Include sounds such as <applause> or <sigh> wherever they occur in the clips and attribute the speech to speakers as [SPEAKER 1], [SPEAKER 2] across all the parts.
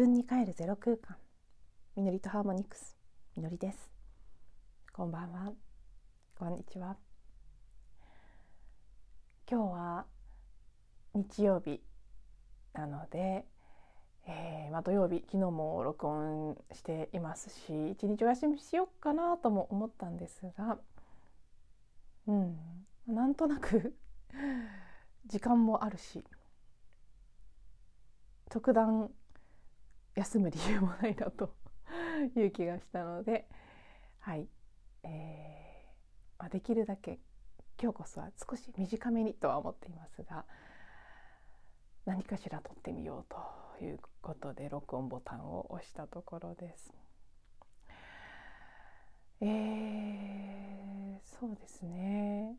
[SPEAKER 1] 自分に帰るゼロ空間。みのりとハーモニクス。みのりです。こんばんは。こんにちは。今日は日曜日なので、えーまあ、土曜日昨日も録音していますし一日お休みしようかなとも思ったんですがうん。なんとなく <laughs> 時間もあるし特段休む理由もないなと <laughs> いう気がしたのではい、えーまあ、できるだけ今日こそは少し短めにとは思っていますが何かしら撮ってみようということで録音ボタンを押したところです。えー、そうですね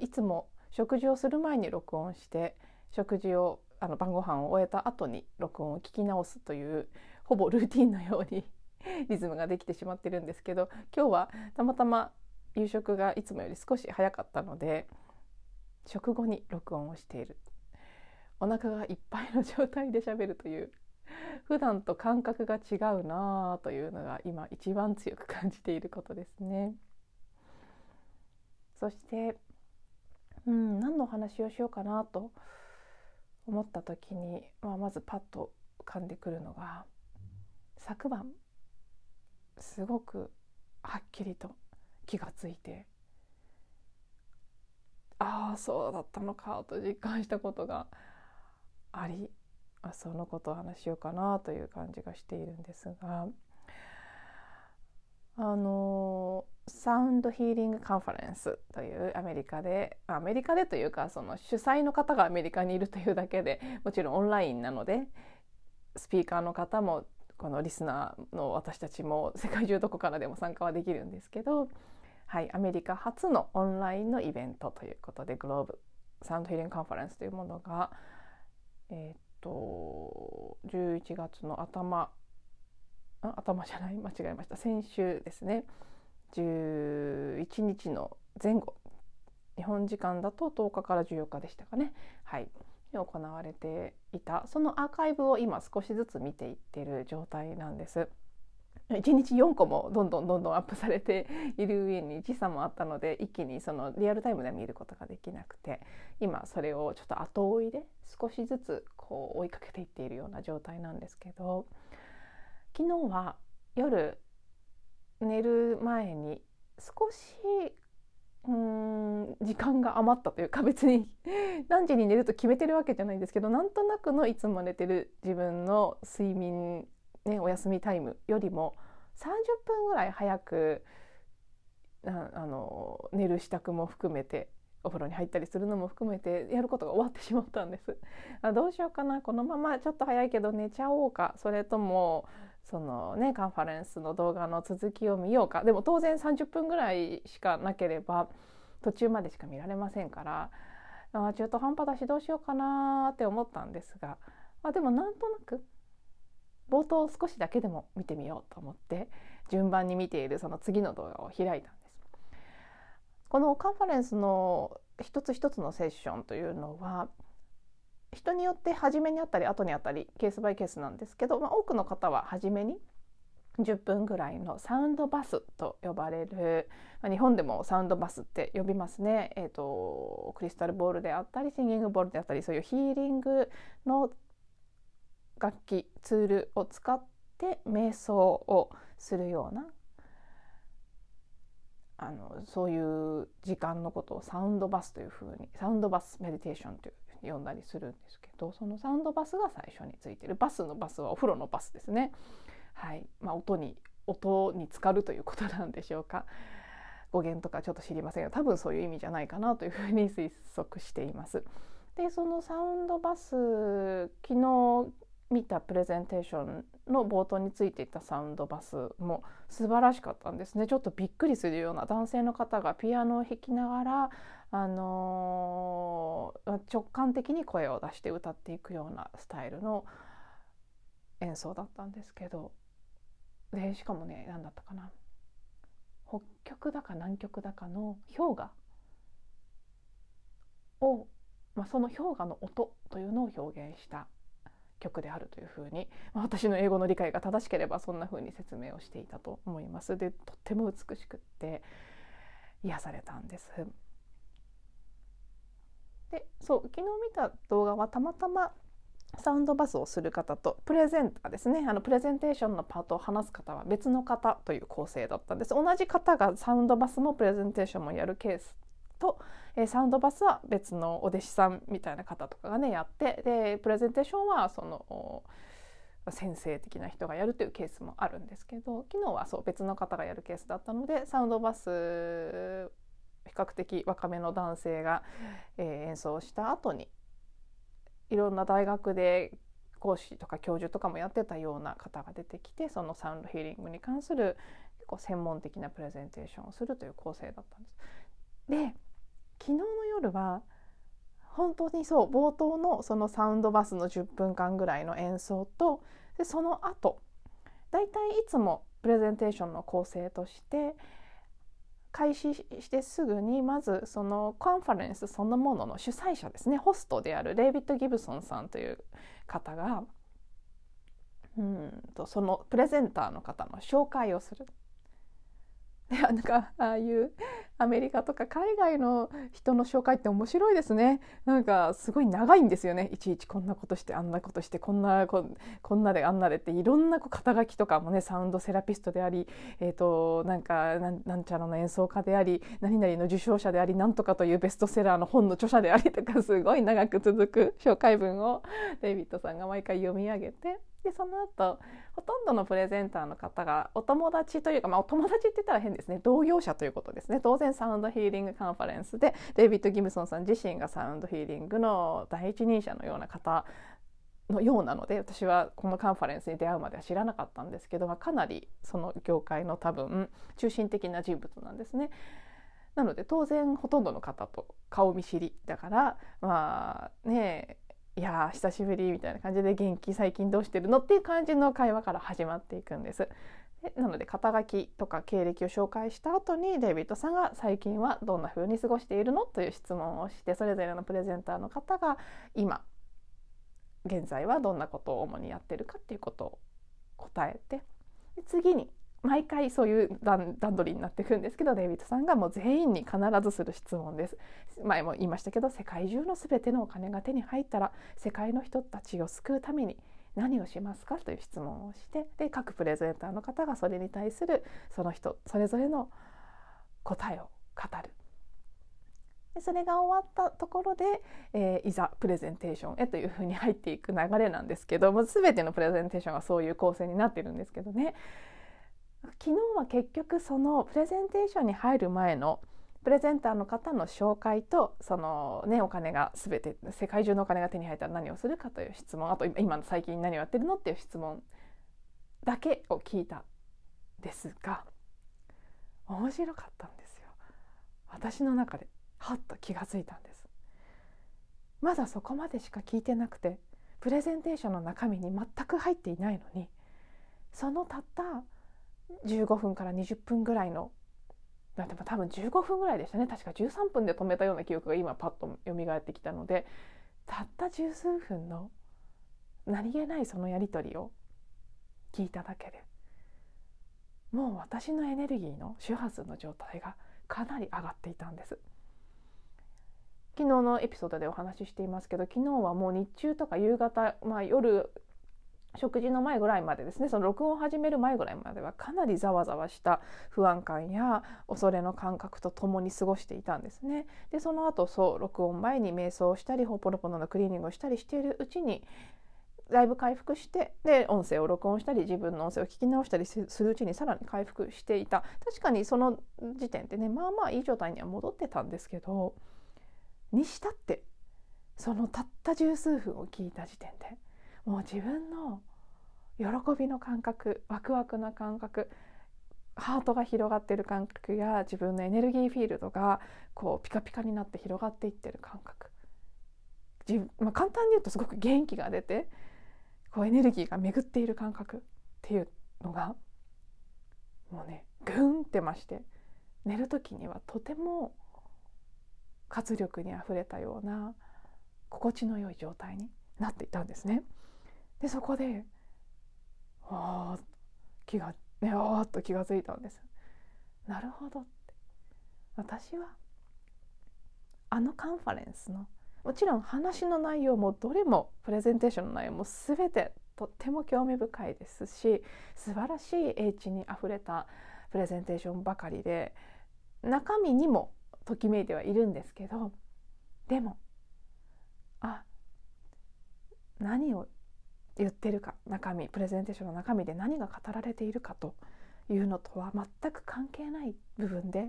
[SPEAKER 1] いつも食事をする前に録音して食事をあの晩ご飯を終えた後に録音を聞き直すというほぼルーティンのように <laughs> リズムができてしまってるんですけど今日はたまたま夕食がいつもより少し早かったので食後に録音をしているお腹がいっぱいの状態で喋るという普段と感覚が違うなというのが今一番強く感じていることですね。そして、うん、何のお話をしようかなと思った時に、まあ、まずパッと浮かんでくるのが昨晩すごくはっきりと気がついてああそうだったのかと実感したことがありそのことを話しようかなという感じがしているんですがあのサウンドヒーリングカンファレンスというアメリカでアメリカでというかその主催の方がアメリカにいるというだけでもちろんオンラインなのでスピーカーの方もこのリスナーの私たちも世界中どこからでも参加はできるんですけど、はい、アメリカ初のオンラインのイベントということでグローブサウンドヒーリングカンファレンスというものが、えー、っと11月の頭頭じゃない間違えました。先週ですね。11日の前後。日本時間だと10日から14日でしたかね。はい。行われていた。そのアーカイブを今少しずつ見ていってる状態なんです。1日4個もどんどんどんどんアップされている上に時差もあったので一気にそのリアルタイムで見ることができなくて今それをちょっと後追いで少しずつこう追いかけていっているような状態なんですけど昨日は夜寝る前に少しうん時間が余ったというか別に何時に寝ると決めてるわけじゃないんですけどなんとなくのいつも寝てる自分の睡眠、ね、お休みタイムよりも30分ぐらい早くああの寝る支度も含めてお風呂に入ったりするのも含めてやることが終わってしまったんです。あどうしようかなこのままちょっと早いけど寝ちゃおうかそれともそのねカンファレンスの動画の続きを見ようか。でも当然30分ぐらいしかなければ途中までしか見られませんから。あ中途半端だしどうしようかなって思ったんですが。あでもなんとなく冒頭少しだけでも見てみようと思って順番に見ているその次の動画を開いたんです。このカンファレンスの一つ一つのセッションというのは人によって初めにあったり後にあったりケースバイケースなんですけど、まあ、多くの方は初めに10分ぐらいのサウンドバスと呼ばれる、まあ、日本でもサウンドバスって呼びますね、えーと、クリスタルボールであったりシンギングボールであったりそういうヒーリングの楽器ツールを使って瞑想をするようなあのそういう時間のことをサウンドバスというふうにサウンドバスメディテーションという呼んだりするんですけどそのサウンドバスが最初についてるバスのバスはお風呂のバスですね。はいまあ、音に音に浸かるということなんでしょうか語源とかちょっと知りませんが多分そういう意味じゃないかなというふうに推測しています。でそのサウンドバス昨日見たプレゼンテーションの冒頭についていたサウンドバスも素晴らしかったんですねちょっとびっくりするような男性の方がピアノを弾きながら、あのー、直感的に声を出して歌っていくようなスタイルの演奏だったんですけどでしかもね何だったかな北極だか南極だかの氷河を、まあ、その氷河の音というのを表現した曲であるというふうに、まあ、私の英語の理解が正しければそんなふうに説明をしていたと思います。でとっても美しくって癒されたんです。でそう昨日見た動画はたまたまサウンドバスをする方とプレゼンターですね。あのプレゼンテーションのパートを話す方は別の方という構成だったんです。同じ方がサウンドバスもプレゼンテーションもやるケースと、えー、サウンドバスは別のお弟子さんみたいな方とかがねやってでプレゼンテーションはその先生的な人がやるというケースもあるんですけど昨日はそう別の方がやるケースだったのでサウンドバス比較的若めの男性が、えー、演奏した後にいろんな大学で講師とか教授とかもやってたような方が出てきてそのサウンドヒーリングに関する結構専門的なプレゼンテーションをするという構成だったんです。で昨日の夜は本当にそう冒頭のそのサウンドバスの10分間ぐらいの演奏とでその後だいたいいつもプレゼンテーションの構成として開始してすぐにまずそのカンファレンスそのものの主催者ですねホストであるデイビッド・ギブソンさんという方がうんとそのプレゼンターの方の紹介をする。なんかああいうアメリカとか海外の人の紹介って面白いですね。なんかすごい長いんですよね。いちいちこんなことしてあんなことしてこんなここんなであんなでっていろんなこう肩書きとかもねサウンドセラピストであり、えーと、なんかなんちゃらの演奏家であり何々の受賞者でありなんとかというベストセラーの本の著者でありとかすごい長く続く紹介文をデイビッドさんが毎回読み上げてでその後ほとんどのプレゼンターの方がお友達というか、まあ、お友達って言ったら変ですね同業者ということですね当然サウンドヒーリングカンファレンスでデイビッド・ギブソンさん自身がサウンドヒーリングの第一人者のような方のようなので私はこのカンファレンスに出会うまでは知らなかったんですけど、まあ、かなりその業界の多分中心的な人物なんですね。なので当然ほとんどの方と顔見知りだからまあねいや久しぶりみたいな感じで元気最近どうしてるのっていう感じの会話から始まっていくんです。でなので肩書きとか経歴を紹介した後にデイビッドさんが最近はどんな風に過ごしているのという質問をしてそれぞれのプレゼンターの方が今現在はどんなことを主にやってるかっていうことを答えてで次に毎回そういう段取りになっていくんですけどデイビッドさんがもう全員に必ずする質問です。前も言いましたけど世界中の全てのお金が手に入ったら世界の人たちを救うために何をしますかという質問をしてで各プレゼンターの方がそれに対するその人それぞれの答えを語る。でそれが終わったところで、えー、いざプレゼンテーションへというふうに入っていく流れなんですけども全てのプレゼンテーションはそういう構成になってるんですけどね。昨日は結局そのプレゼンテーションに入る前のプレゼンターの方の紹介とそのねお金が全て世界中のお金が手に入ったら何をするかという質問あと今の最近何をやってるのっていう質問だけを聞いたですが面白かったんですよ。私の中ではっと気がついたんです。まだそこまでしか聞いてなくてプレゼンテーションの中身に全く入っていないのにそのたった15分から20分ぐらいのでも多分15分ぐらいでしたね。確か13分で止めたような記憶が今パッと蘇ってきたのでたった十数分の何気ないそのやり取りを聞いただけでもう私のエネルギーの周波数の状態がかなり上がっていたんです。昨日のエピソードでお話ししていますけど昨日はもう日中とか夕方、まあ、夜食事の前ぐらいまでですねその録音を始める前ぐらいまではかなりざわざわした不安感や恐れの感覚とともに過ごしていたんですね。でその後そう録音前に瞑想をしたりホポロポノのクリーニングをしたりしているうちにだいぶ回復してで音声を録音したり自分の音声を聞き直したりするうちにさらに回復していた確かにその時点でねまあまあいい状態には戻ってたんですけどにしたってそのたった十数分を聞いた時点でもう自分の喜びの感覚ワクワクな感覚ハートが広がってる感覚や自分のエネルギーフィールドがこうピカピカになって広がっていってる感覚自、まあ、簡単に言うとすごく元気が出てこうエネルギーが巡っている感覚っていうのがもうねグンってまして寝る時にはとても活力にあふれたような心地の良い状態になっていたんですね。でそこでああ気がねあーっと気が付いたんです。なるほどって私はあのカンファレンスのもちろん話の内容もどれもプレゼンテーションの内容も全てとっても興味深いですし素晴らしい英知にあふれたプレゼンテーションばかりで中身にもときめいてはいるんですけどでもあ何を言ってるか中身プレゼンテーションの中身で何が語られているかというのとは全く関係ない部分で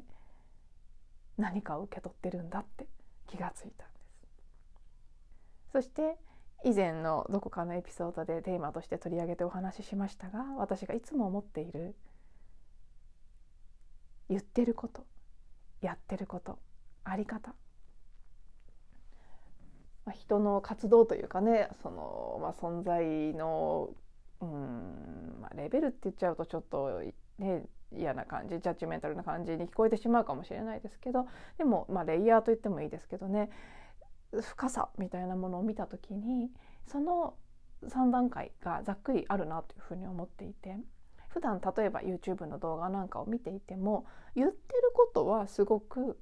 [SPEAKER 1] 何かを受け取ってるんだって気がついたんですそして以前のどこかのエピソードでテーマとして取り上げてお話ししましたが私がいつも思っている言ってることやってることあり方まあ、人の活動というかねその、まあ、存在のうん、まあ、レベルって言っちゃうとちょっとね嫌な感じジャッジメンタルな感じに聞こえてしまうかもしれないですけどでも、まあ、レイヤーと言ってもいいですけどね深さみたいなものを見た時にその3段階がざっくりあるなというふうに思っていて普段例えば YouTube の動画なんかを見ていても言ってることはすごく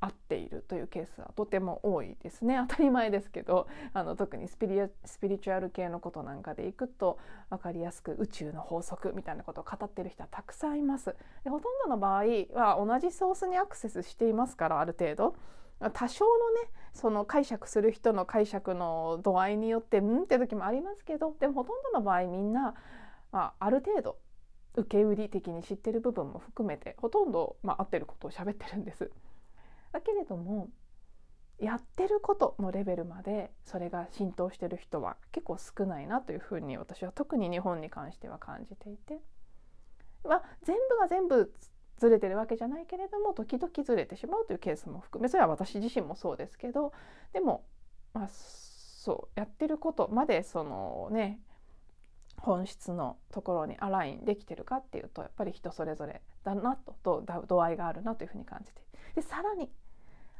[SPEAKER 1] 合っているというケースはとても多いですね当たり前ですけどあの特にスピリスピリチュアル系のことなんかでいくと分かりやすく宇宙の法則みたいなことを語っている人はたくさんいます。でほとんどの場合は同じソースにアクセスしていますからある程度多少のねその解釈する人の解釈の度合いによってうんって時もありますけどでもほとんどの場合みんな、まあ、ある程度受け売り的に知ってる部分も含めてほとんど、まあ、合ってることを喋ってるんです。だけれどもやってることのレベルまでそれが浸透してる人は結構少ないなというふうに私は特に日本に関しては感じていて、まあ、全部が全部ずれてるわけじゃないけれども時々ずれてしまうというケースも含めそれは私自身もそうですけどでも、まあ、そうやってることまでそのね本質のところにアラインできてるかっていうとやっぱり人それぞれだなとと度合いがあるなというふうに感じてでさらに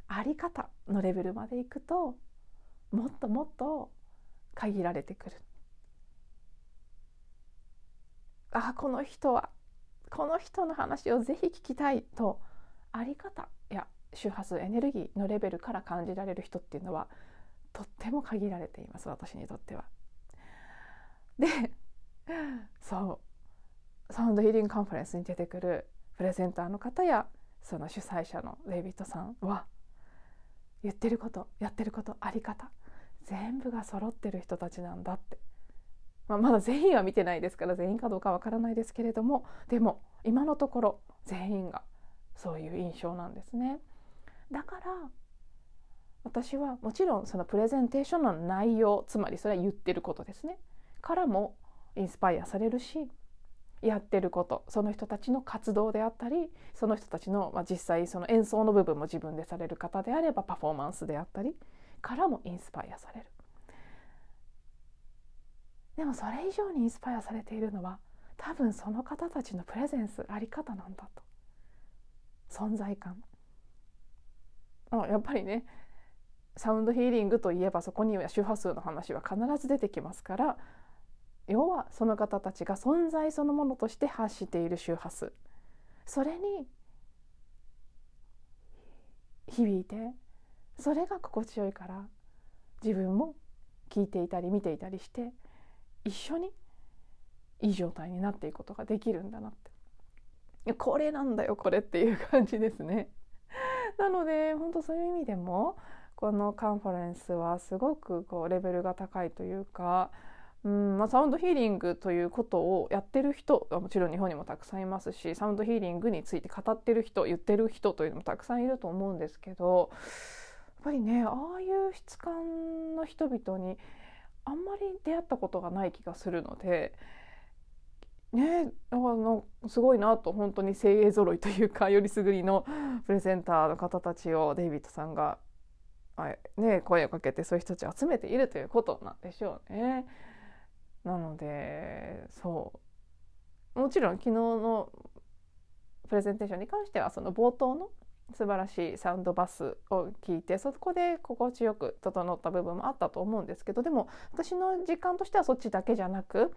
[SPEAKER 1] あり方のレベルまでいくともっともっと限られてくる。あこの人はこの人の話をぜひ聞きたいとあり方や周波数エネルギーのレベルから感じられる人っていうのはとっても限られています私にとっては。でそうサウンドヒーリングカンファレンスに出てくるプレゼンターの方やその主催者のデイビッドさんは言ってることやってることあり方全部が揃ってる人たちなんだって、まあ、まだ全員は見てないですから全員かどうかわからないですけれどもでも今のところ全員がそういう印象なんですね。だから私はもちろんそのプレゼンテーションの内容つまりそれは言ってることですね。からもインスパイアされるしやってることその人たちの活動であったりその人たちの、まあ、実際その演奏の部分も自分でされる方であればパフォーマンスであったりからもインスパイアされる。でもそれ以上にインスパイアされているのは多分その方たちのプレゼンスあり方なんだと。存在感。あやっぱりねサウンドヒーリングといえばそこには周波数の話は必ず出てきますから要はその方たちが存在そのものとして発している周波数それに響いてそれが心地よいから自分も聞いていたり見ていたりして一緒にいい状態になっていくことができるんだなってこれなんだよこれっていう感じですね。<laughs> なので本当そういう意味でもこのカンファレンスはすごくこうレベルが高いというかうんまあ、サウンドヒーリングということをやってる人はもちろん日本にもたくさんいますしサウンドヒーリングについて語ってる人言ってる人というのもたくさんいると思うんですけどやっぱりねああいう質感の人々にあんまり出会ったことがない気がするので。ね、あのすごいなと本当に精鋭揃いというかよりすぐりのプレゼンターの方たちをデイビッドさんが、ね、声をかけてそういう人たちを集めているということなんでしょうね。なのでそう。もちろん昨日のプレゼンテーションに関してはその冒頭の素晴らしいサウンドバスを聞いてそこで心地よく整った部分もあったと思うんですけどでも私の実感としてはそっちだけじゃなく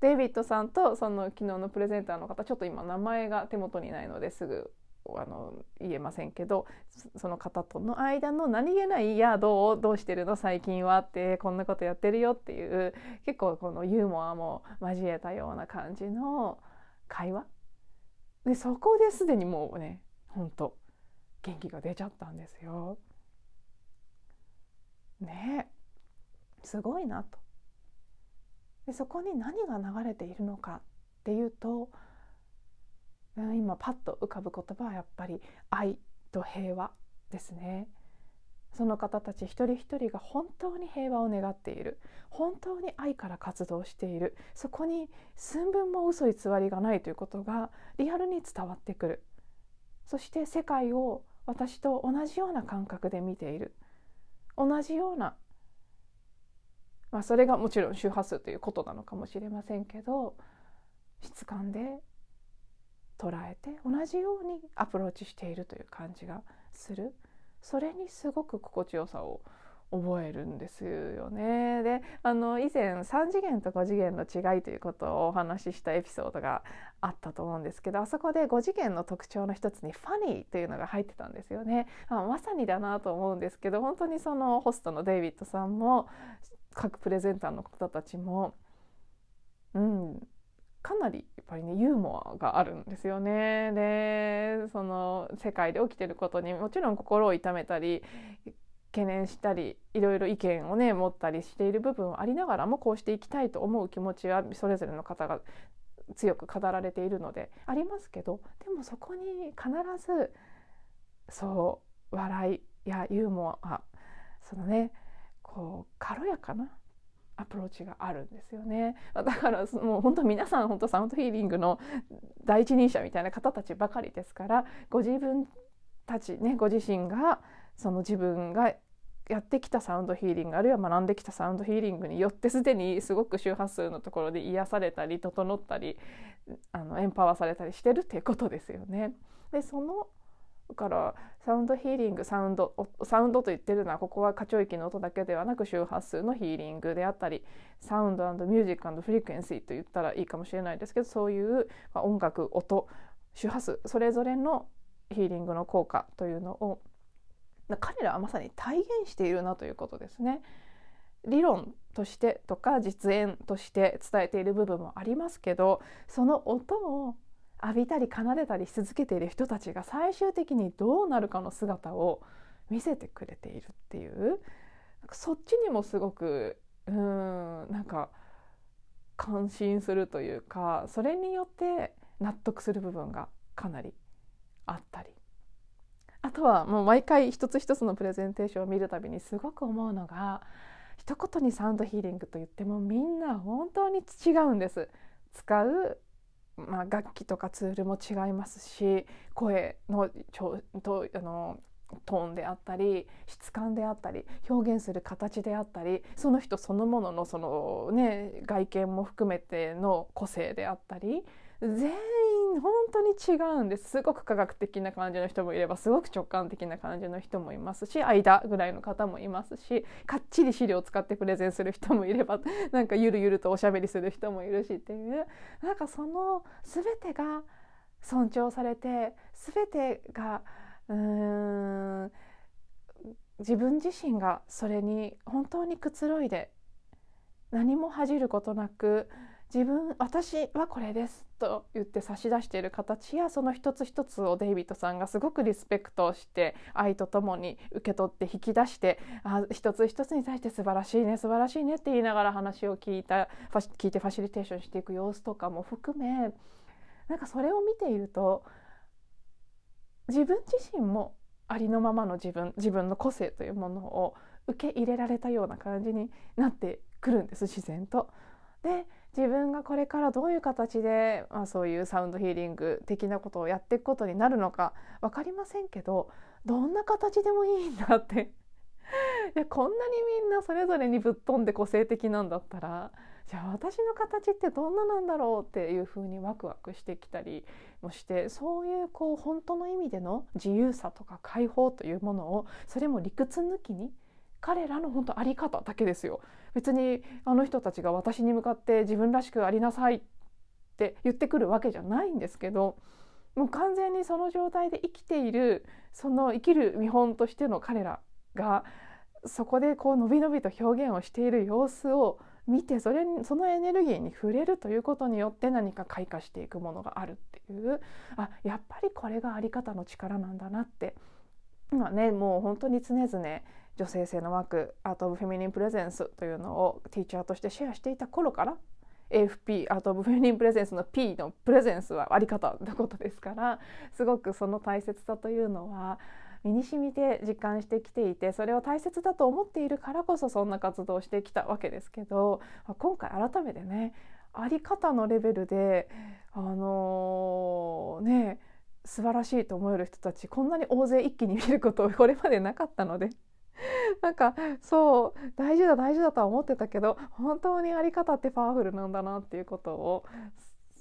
[SPEAKER 1] デイビッドさんとその昨日のプレゼンターの方ちょっと今名前が手元にないのですぐあの言えませんけどその方との間の何気ない「いやどうどうしてるの最近は」ってこんなことやってるよっていう結構このユーモアも交えたような感じの会話でそこですでにもうねほんと元気が出ちゃったんですよ。ねすごいなと。でそこに何が流れているのかっていうと今パッと浮かぶ言葉はやっぱり愛と平和ですね。その方たち一人一人が本当に平和を願っている。本当に愛から活動している。そこに寸分も嘘偽りがないということがリアルに伝わってくる。そして世界を私と同じような感覚で見ている。同じような、まあ、それがもちろん周波数ということなのかもしれませんけど質感で捉えて同じようにアプローチしているという感じがするそれにすごく心地よさを覚えるんですよね。であの以前3次元と5次元の違いということをお話ししたエピソードがあったと思うんですけどあそこで5次元の特徴の一つにファニーというのが入ってたんですよね。あまさにだなと思うんですけど本当にそのホストのデイビッドさんも各プレゼンターの方たちも、うん、かなりやっぱりねユーモアがあるんですよね。でその世界で起きてることにもちろん心を痛めたり懸念したりいろいろ意見をね持ったりしている部分はありながらもこうしていきたいと思う気持ちはそれぞれの方が強く語られているのでありますけどでもそこに必ずそう笑いやユーモアそのねこう軽やかなアプローチがあるんですよねだからもう本当皆さん本当サウンドヒーリングの第一人者みたいな方たちばかりですからご自分たちねご自身がその自分がやってきたサウンドヒーリングあるいは学んできたサウンドヒーリングによってすでにすごく周波数のところで癒されたり整ったりあのエンパワーされたりしてるっていうことですよね。でそのからサウンドヒーリングサウンドサウンドと言ってるのはここは過聴域の音だけではなく周波数のヒーリングであったりサウンドミュージックフリクエンシーと言ったらいいかもしれないですけどそういう、ま音楽音周波数それぞれのヒーリングの効果というのを彼らはまさに体現しているなということですね。理論としてとか実演として伝えている部分もありますけどその音を浴びたり奏でたりし続けている人たちが最終的にどうなるかの姿を見せてくれているっていうそっちにもすごくうんなんか感心するというかそれによって納得する部分がかなりあったりあとはもう毎回一つ一つのプレゼンテーションを見るたびにすごく思うのが一言にサウンドヒーリングと言ってもみんな本当に違うんです。使うまあ、楽器とかツールも違いますし声のとあのトーンであったり質感であったり表現する形であったりその人そのもののその、ね、外見も含めての個性であったり全員本当に違うんです。すごく科学的な感じの人もいればすごく直感的な感じの人もいますし間ぐらいの方もいますしかっちり資料を使ってプレゼンする人もいれば <laughs> なんかゆるゆるとおしゃべりする人もいるしっていう。なんかその全てが尊重されて全てがうーん自分自身がそれに本当にくつろいで何も恥じることなく自分私はこれです。と言って差し出している形やその一つ一つをデイビッドさんがすごくリスペクトをして愛とともに受け取って引き出してあ一つ一つに対して素晴らしいね素晴らしいねって言いながら話を聞いた聞いてファシリテーションしていく様子とかも含めなんかそれを見ていると自分自身もありのままの自分自分の個性というものを受け入れられたような感じになってくるんです自然と。で自分がこれからどういう形で、まあ、そういうサウンドヒーリング的なことをやっていくことになるのか分かりませんけどどんな形でもいいんだって。<laughs> いこんなにみんなそれぞれにぶっ飛んで個性的なんだったらじゃあ私の形ってどんななんだろうっていうふうにワクワクしてきたりもしてそういうこう本当の意味での自由さとか解放というものをそれも理屈抜きに彼らの本当あり方だけですよ。別にあの人たちが私に向かって自分らしくありなさいって言ってくるわけじゃないんですけどもう完全にその状態で生きているその生きる見本としての彼らがそこでこうのびのびと表現をしている様子を見てそれそのエネルギーに触れるということによって何か開花していくものがあるっていう。あやっぱりこれがあり方の力なんだなって今ねもう本当に常々女性性の枠アート・オブ・フェミニン・プレゼンスというのをティーチャーとしてシェアしていた頃から AFP アート・オブ・フェミニン・プレゼンスの P のプレゼンスはあり方ってことですからすごくその大切さというのは身に染みて実感してきていてそれを大切だと思っているからこそそんな活動をしてきたわけですけど今回改めてねあり方のレベルであのー、ね素晴らしいと思える人たちこんなに大勢一気に見ることこれまでなかったので。<laughs> なんかそう大事だ大事だとは思ってたけど本当にあり方ってパワフルなんだなっていうことを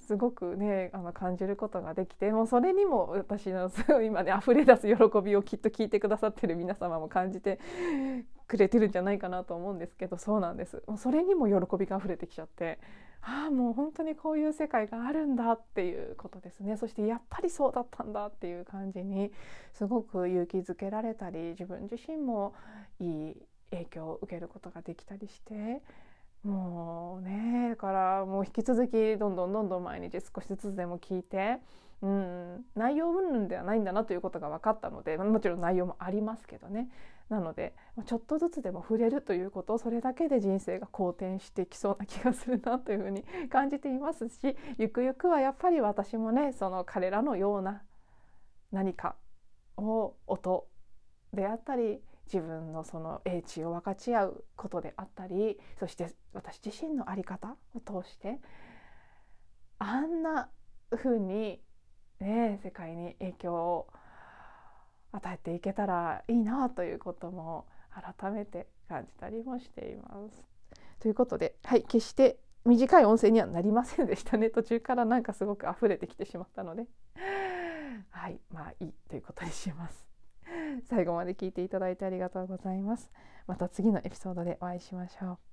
[SPEAKER 1] すごくねあの感じることができてもうそれにも私の今ね溢れ出す喜びをきっと聞いてくださってる皆様も感じてくれてるんじゃないかなと思うんですけどそうなんです。もうそれにも喜びが溢れてきちゃって。ああもう本当にこういう世界があるんだっていうことですね。そしてやっぱりそうだったんだっていう感じにすごく勇気づけられたり自分自身もいい影響を受けることができたりしてもうねだからもう引き続きどんどんどんどん毎日少しずつでも聞いて、うん、内容云々ではないんだなということが分かったのでもちろん内容もありますけどね。なのでちょっとずつでも触れるということそれだけで人生が好転してきそうな気がするなというふうに感じていますしゆくゆくはやっぱり私もねその彼らのような何かを音であったり自分のその英知を分かち合うことであったりそして私自身の在り方を通してあんな風にね世界に影響を与えていけたらいいなということも改めて感じたりもしています。ということで、はい、決して短い音声にはなりませんでしたね <laughs> 途中からなんかすごく溢れてきてしまったのではいまあいいということにします。最後まで聞いていただいてありがとうございます。また次のエピソードでお会いしましょう。